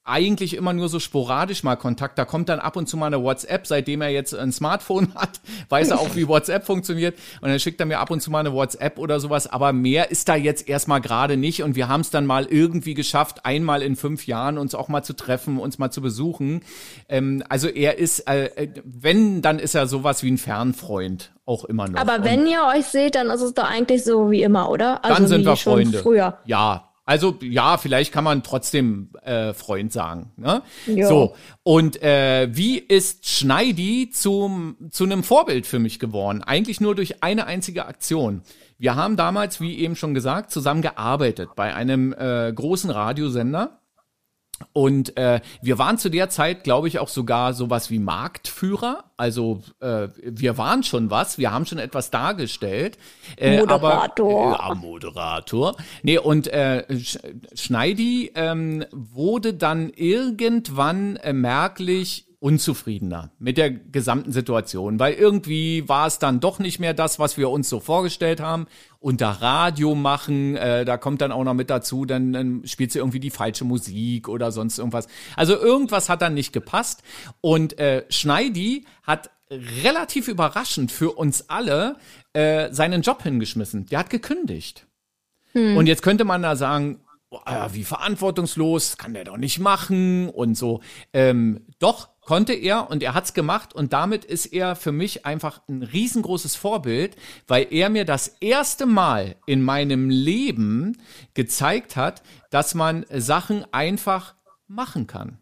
eigentlich immer nur so sporadisch mal Kontakt. Da kommt dann ab und zu mal eine WhatsApp, seitdem er jetzt ein Smartphone hat, weiß er auch, wie WhatsApp funktioniert. Und dann schickt er mir ab und zu mal eine WhatsApp oder sowas. Aber mehr ist da jetzt erstmal gerade nicht. Und wir haben es dann mal irgendwie geschafft, einmal in fünf Jahren uns auch mal zu treffen, uns mal zu besuchen. Ähm, also er ist, äh, äh wenn, dann ist er sowas wie ein Fernfreund auch immer noch. Aber wenn und ihr euch seht, dann ist es doch eigentlich so wie immer, oder? Also dann sind wir Freunde. Früher. Ja, also ja, vielleicht kann man trotzdem äh, Freund sagen. Ne? So und äh, wie ist Schneidi zum zu einem Vorbild für mich geworden? Eigentlich nur durch eine einzige Aktion. Wir haben damals, wie eben schon gesagt, zusammen gearbeitet bei einem äh, großen Radiosender und äh, wir waren zu der Zeit, glaube ich, auch sogar sowas wie Marktführer. Also äh, wir waren schon was, wir haben schon etwas dargestellt. Äh, Moderator. Aber, äh, ja, Moderator. Nee, und äh, Schneidi ähm, wurde dann irgendwann äh, merklich unzufriedener mit der gesamten Situation, weil irgendwie war es dann doch nicht mehr das, was wir uns so vorgestellt haben. Unter Radio machen, äh, da kommt dann auch noch mit dazu, dann, dann spielt sie irgendwie die falsche Musik oder sonst irgendwas. Also irgendwas hat dann nicht gepasst. Und äh, Schneidi hat relativ überraschend für uns alle äh, seinen Job hingeschmissen. Der hat gekündigt. Hm. Und jetzt könnte man da sagen, wie verantwortungslos, kann der doch nicht machen und so. Ähm, doch, konnte er und er hat's gemacht und damit ist er für mich einfach ein riesengroßes Vorbild, weil er mir das erste Mal in meinem Leben gezeigt hat, dass man Sachen einfach machen kann.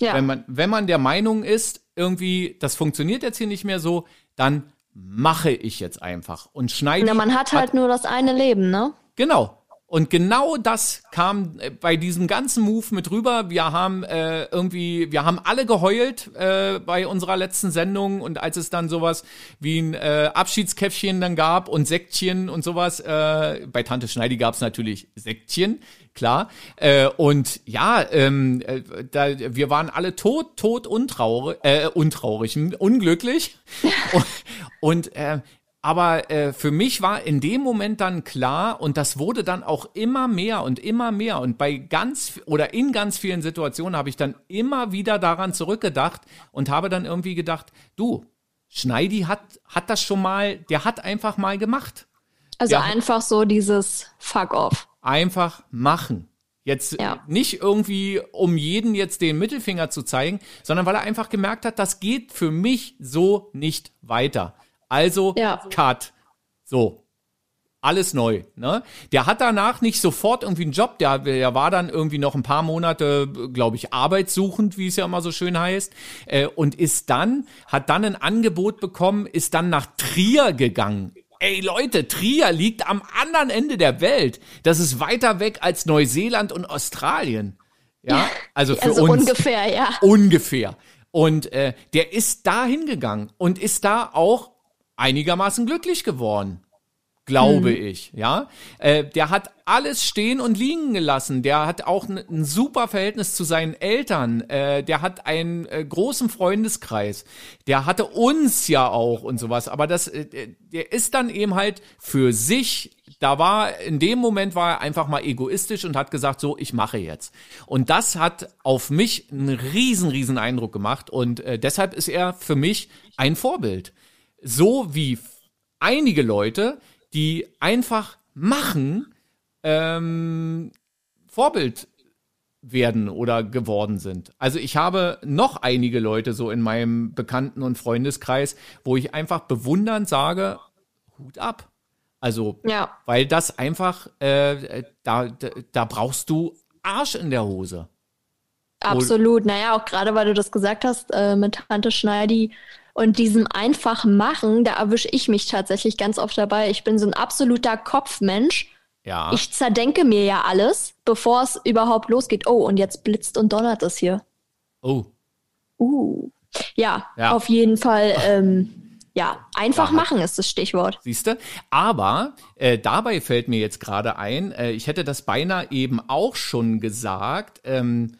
Ja. Wenn man, wenn man der Meinung ist, irgendwie, das funktioniert jetzt hier nicht mehr so, dann mache ich jetzt einfach und schneide. Ja, man hat halt hat, nur das eine Leben, ne? Genau. Und genau das kam äh, bei diesem ganzen Move mit rüber. Wir haben äh, irgendwie, wir haben alle geheult äh, bei unserer letzten Sendung und als es dann sowas wie ein äh, Abschiedskäffchen dann gab und Sektchen und sowas, äh, bei Tante Schneidi gab es natürlich Sektchen, klar. Äh, und ja, ähm, äh, da, wir waren alle tot, tot, untraurig, äh, untraurig, unglücklich. und, und äh, aber äh, für mich war in dem Moment dann klar, und das wurde dann auch immer mehr und immer mehr. Und bei ganz oder in ganz vielen Situationen habe ich dann immer wieder daran zurückgedacht und habe dann irgendwie gedacht, du, Schneidi hat, hat das schon mal, der hat einfach mal gemacht. Also der einfach so dieses Fuck off. Einfach machen. Jetzt ja. nicht irgendwie, um jeden jetzt den Mittelfinger zu zeigen, sondern weil er einfach gemerkt hat, das geht für mich so nicht weiter. Also ja. Cut. So. Alles neu. Ne? Der hat danach nicht sofort irgendwie einen Job, der, der war dann irgendwie noch ein paar Monate, glaube ich, arbeitssuchend, wie es ja immer so schön heißt, äh, und ist dann, hat dann ein Angebot bekommen, ist dann nach Trier gegangen. Ey Leute, Trier liegt am anderen Ende der Welt. Das ist weiter weg als Neuseeland und Australien. Ja, also für also uns ungefähr, ja. Ungefähr. Und äh, der ist da hingegangen und ist da auch einigermaßen glücklich geworden. Glaube hm. ich, ja. Äh, der hat alles stehen und liegen gelassen. Der hat auch ein, ein super Verhältnis zu seinen Eltern. Äh, der hat einen äh, großen Freundeskreis. Der hatte uns ja auch und sowas. Aber das, äh, der ist dann eben halt für sich da war, in dem Moment war er einfach mal egoistisch und hat gesagt, so, ich mache jetzt. Und das hat auf mich einen riesen, riesen Eindruck gemacht und äh, deshalb ist er für mich ein Vorbild so wie einige Leute, die einfach machen, ähm, Vorbild werden oder geworden sind. Also ich habe noch einige Leute so in meinem Bekannten- und Freundeskreis, wo ich einfach bewundernd sage, Hut ab. Also, ja. weil das einfach, äh, da, da, da brauchst du Arsch in der Hose. Absolut. Naja, auch gerade weil du das gesagt hast, äh, mit Tante Schneidi Und diesem einfach machen, da erwische ich mich tatsächlich ganz oft dabei. Ich bin so ein absoluter Kopfmensch. Ja. Ich zerdenke mir ja alles, bevor es überhaupt losgeht. Oh, und jetzt blitzt und donnert es hier. oh. Uh. Ja, Ja. auf jeden Fall. Ähm, ja, einfach machen ist das Stichwort. Siehst du? Aber äh, dabei fällt mir jetzt gerade ein, äh, ich hätte das beinahe eben auch schon gesagt. Ähm,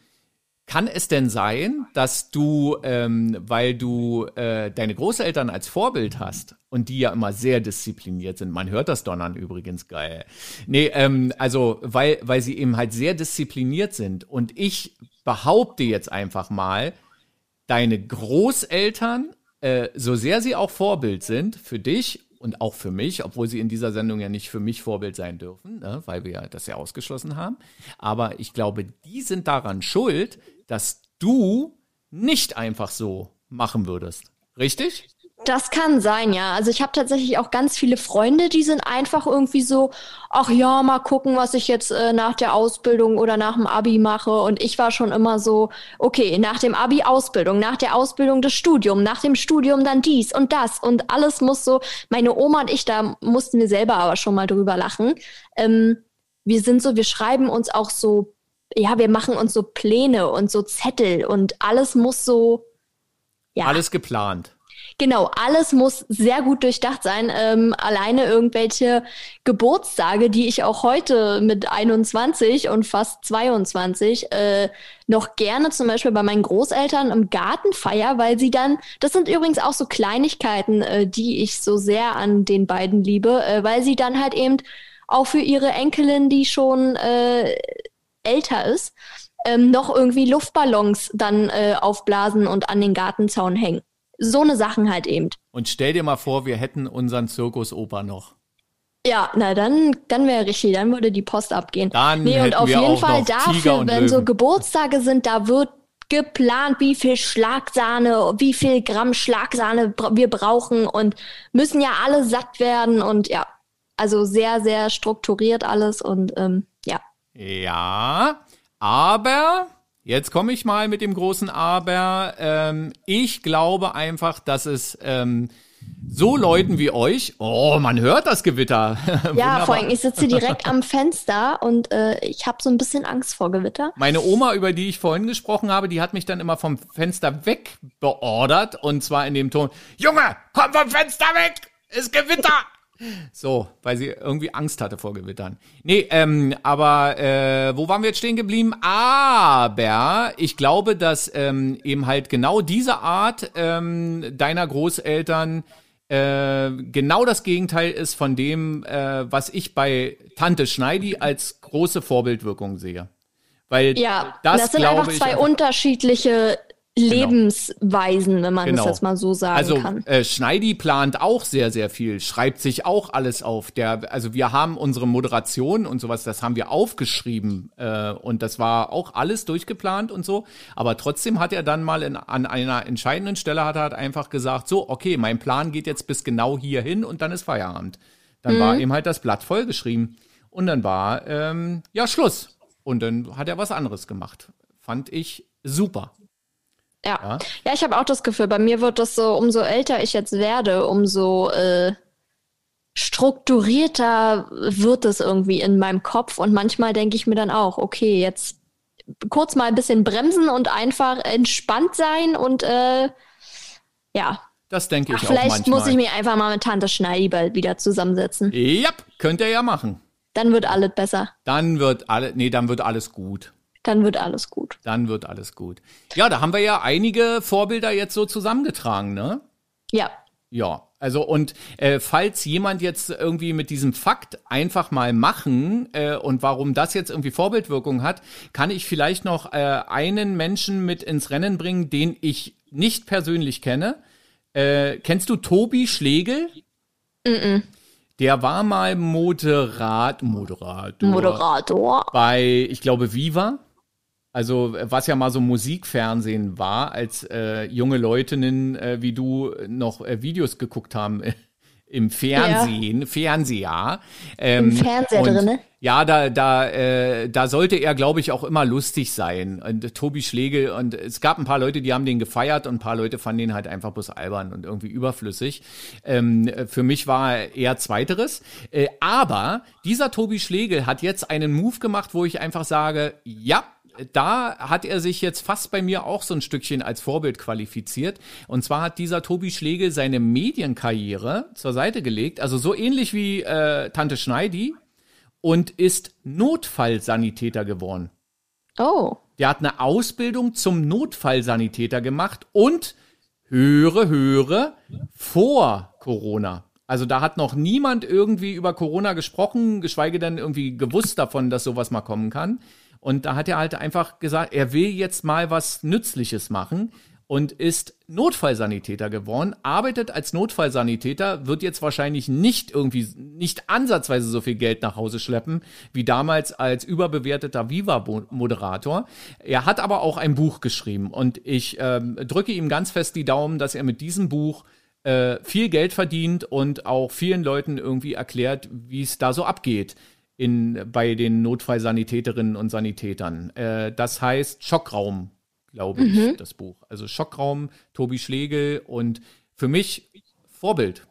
kann es denn sein, dass du, ähm, weil du äh, deine Großeltern als Vorbild hast und die ja immer sehr diszipliniert sind, man hört das Donnern übrigens geil. Nee, ähm, also weil, weil sie eben halt sehr diszipliniert sind und ich behaupte jetzt einfach mal, deine Großeltern, äh, so sehr sie auch Vorbild sind für dich und auch für mich, obwohl sie in dieser Sendung ja nicht für mich Vorbild sein dürfen, ne, weil wir das ja ausgeschlossen haben. Aber ich glaube, die sind daran schuld, dass du nicht einfach so machen würdest. Richtig? Das kann sein, ja. Also ich habe tatsächlich auch ganz viele Freunde, die sind einfach irgendwie so, ach ja, mal gucken, was ich jetzt äh, nach der Ausbildung oder nach dem Abi mache. Und ich war schon immer so, okay, nach dem Abi Ausbildung, nach der Ausbildung das Studium, nach dem Studium dann dies und das und alles muss so. Meine Oma und ich, da mussten wir selber aber schon mal drüber lachen. Ähm, wir sind so, wir schreiben uns auch so, ja, wir machen uns so Pläne und so Zettel und alles muss so, ja. Alles geplant. Genau, alles muss sehr gut durchdacht sein. Ähm, alleine irgendwelche Geburtstage, die ich auch heute mit 21 und fast 22 äh, noch gerne zum Beispiel bei meinen Großeltern im Garten feier, weil sie dann, das sind übrigens auch so Kleinigkeiten, äh, die ich so sehr an den beiden liebe, äh, weil sie dann halt eben auch für ihre Enkelin, die schon äh, älter ist, ähm, noch irgendwie Luftballons dann äh, aufblasen und an den Gartenzaun hängen. So eine Sachen halt eben. Und stell dir mal vor, wir hätten unseren Zirkusoper noch. Ja, na dann, dann wäre richtig, dann würde die Post abgehen. Dann nee, und auf jeden Fall dafür, wenn so Löwen. Geburtstage sind, da wird geplant, wie viel Schlagsahne, wie viel Gramm Schlagsahne wir brauchen und müssen ja alle satt werden und ja, also sehr, sehr strukturiert alles und ähm, ja. Ja, aber jetzt komme ich mal mit dem großen Aber. Ähm, ich glaube einfach, dass es ähm, so Leuten wie euch, oh, man hört das Gewitter. Ja, vor allem, ich sitze direkt am Fenster und äh, ich habe so ein bisschen Angst vor Gewitter. Meine Oma, über die ich vorhin gesprochen habe, die hat mich dann immer vom Fenster weg beordert und zwar in dem Ton, Junge, komm vom Fenster weg, ist Gewitter. So, weil sie irgendwie Angst hatte vor Gewittern. Nee, ähm, aber äh, wo waren wir jetzt stehen geblieben? Aber ich glaube, dass ähm, eben halt genau diese Art ähm, deiner Großeltern äh, genau das Gegenteil ist von dem, äh, was ich bei Tante Schneidi als große Vorbildwirkung sehe. Weil Ja, das, das, sind einfach zwei einfach- unterschiedliche Lebensweisen, wenn man Genau. es jetzt mal so sagen Also kann. äh, Schneidi plant auch sehr, sehr viel, schreibt sich auch alles auf. Der, also wir haben unsere Moderation und sowas, das haben wir aufgeschrieben äh, und das war auch alles durchgeplant und so. Aber trotzdem hat er dann mal in, an einer entscheidenden Stelle hat er halt einfach gesagt, so, okay, mein Plan geht jetzt bis genau hierhin und dann ist Feierabend. Dann Mhm. war ihm halt das Blatt vollgeschrieben und dann war ähm, ja Schluss. Und dann hat er was anderes gemacht. Fand ich super. Ja, Ja. ja. ich habe auch das Gefühl, bei mir wird das so, umso älter ich jetzt werde, umso äh, strukturierter wird es irgendwie in meinem Kopf. Und manchmal denke ich mir dann auch, okay, jetzt kurz mal ein bisschen bremsen und einfach entspannt sein und äh, ja, Das denke ich Ach, auch vielleicht manchmal. muss ich mich einfach mal mit Tante Schneidi bald wieder zusammensetzen. Ja, könnt ihr ja machen. Dann wird alles besser. Dann wird alle, nee, dann wird alles gut. Dann wird alles gut. Dann wird alles gut. Ja, da haben wir ja einige Vorbilder jetzt so zusammengetragen, ne? Ja. Ja, also und äh, falls jemand jetzt irgendwie mit diesem Fakt einfach mal machen äh, und warum das jetzt irgendwie Vorbildwirkung hat, kann ich vielleicht noch äh, einen Menschen mit ins Rennen bringen, den ich nicht persönlich kenne. Äh, kennst du Tobi Schlegel? Der war mal Moderat, Moderator. Moderator. bei, ich glaube, Viva. Also, was ja mal so Musikfernsehen war, als äh, junge Leutinnen äh, wie du noch äh, Videos geguckt haben im Fernsehen, ja. Fernseher. Ähm, Im Fernseher drin, Ja, da, da, äh, da sollte er, glaube ich, auch immer lustig sein. Und äh, Tobi Schlegel, und es gab ein paar Leute, die haben den gefeiert und ein paar Leute fanden ihn halt einfach bloß albern und irgendwie überflüssig. Ähm, für mich war er eher Zweiteres. Äh, aber dieser Tobi Schlegel hat jetzt einen Move gemacht, wo ich einfach sage, ja, da hat er sich jetzt fast bei mir auch so ein Stückchen als Vorbild qualifiziert. Und zwar hat dieser Tobi Schlegel seine Medienkarriere zur Seite gelegt, also so ähnlich wie äh, Tante Schneidi, und ist Notfallsanitäter geworden. Oh. Der hat eine Ausbildung zum Notfallsanitäter gemacht und höre, höre, vor Corona. Also da hat noch niemand irgendwie über Corona gesprochen, geschweige denn irgendwie gewusst davon, dass sowas mal kommen kann. Und da hat er halt einfach gesagt, er will jetzt mal was Nützliches machen und ist Notfallsanitäter geworden, arbeitet als Notfallsanitäter, wird jetzt wahrscheinlich nicht irgendwie, nicht ansatzweise so viel Geld nach Hause schleppen, wie damals als überbewerteter Viva-Moderator. Er hat aber auch ein Buch geschrieben und ich ähm, drücke ihm ganz fest die Daumen, dass er mit diesem Buch äh, viel Geld verdient und auch vielen Leuten irgendwie erklärt, wie es da so abgeht in, bei den Notfallsanitäterinnen und Sanitätern. Äh, das heißt Schockraum, glaube ich, mhm. das Buch. Also Schockraum, Tobi Schlegel und für mich Vorbild.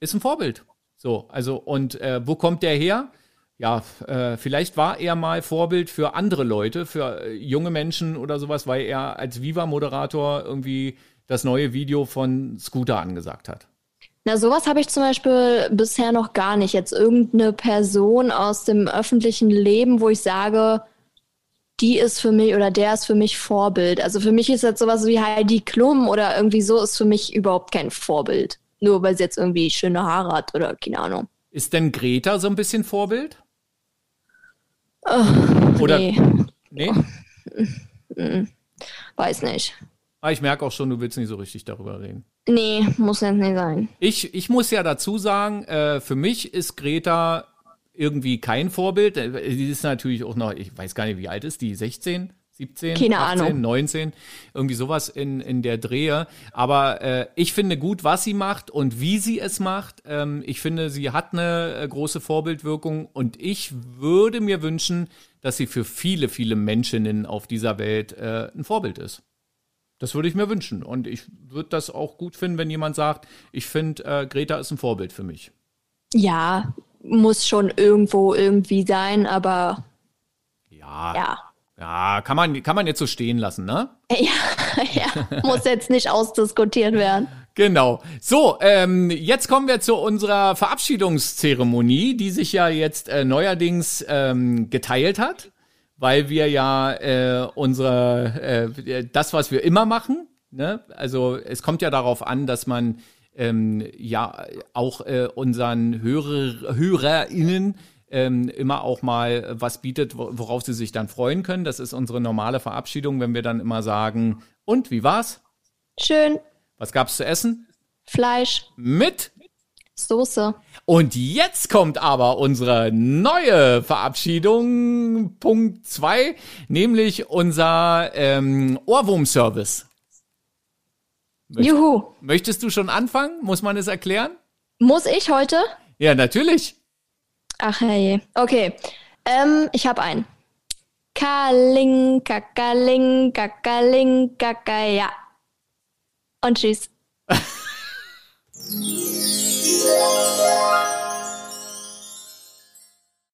Ist ein Vorbild. So, also und äh, wo kommt der her? Ja, äh, vielleicht war er mal Vorbild für andere Leute, für äh, junge Menschen oder sowas, weil er als Viva-Moderator irgendwie das neue Video von Scooter angesagt hat. Na, sowas habe ich zum Beispiel bisher noch gar nicht. Jetzt irgendeine Person aus dem öffentlichen Leben, wo ich sage, die ist für mich oder der ist für mich Vorbild. Also für mich ist jetzt sowas wie Heidi Klum oder irgendwie so ist für mich überhaupt kein Vorbild. Nur weil sie jetzt irgendwie schöne Haare hat oder keine Ahnung. Ist denn Greta so ein bisschen Vorbild? Oh, oder nee. nee? Weiß nicht. Ah, ich merke auch schon, du willst nicht so richtig darüber reden. Nee, muss jetzt nicht sein. Ich, ich muss ja dazu sagen, äh, für mich ist Greta irgendwie kein Vorbild. Äh, sie ist natürlich auch noch, ich weiß gar nicht, wie alt ist die, 16? 17, Keine 18, Ahnung. 19, irgendwie sowas in, in der Drehe. Aber äh, ich finde gut, was sie macht und wie sie es macht. Ähm, ich finde, sie hat eine äh, große Vorbildwirkung und ich würde mir wünschen, dass sie für viele, viele Menschinnen auf dieser Welt äh, ein Vorbild ist. Das würde ich mir wünschen. Und ich würde das auch gut finden, wenn jemand sagt, ich finde, äh, Greta ist ein Vorbild für mich. Ja, muss schon irgendwo irgendwie sein, aber ja. Ja. Ja, kann man, kann man jetzt so stehen lassen, ne? Ja, ja. muss jetzt nicht ausdiskutiert werden. Genau. So, ähm, jetzt kommen wir zu unserer Verabschiedungszeremonie, die sich ja jetzt äh, neuerdings ähm, geteilt hat weil wir ja äh, unsere, äh, das, was wir immer machen, ne? also es kommt ja darauf an, dass man ähm, ja auch äh, unseren Hörer, HörerInnen ähm, immer auch mal was bietet, worauf sie sich dann freuen können. Das ist unsere normale Verabschiedung, wenn wir dann immer sagen, und wie war's? Schön. Was gab's zu essen? Fleisch. Mit? Soße. Und jetzt kommt aber unsere neue Verabschiedung, Punkt 2, nämlich unser ähm, Ohrwurm-Service. Möcht, Juhu. Möchtest du schon anfangen? Muss man es erklären? Muss ich heute? Ja, natürlich. Ach hey. Okay. Ähm, ich habe einen. Kaling, kakaling, kakaling, kakaya. Und tschüss. Thank you.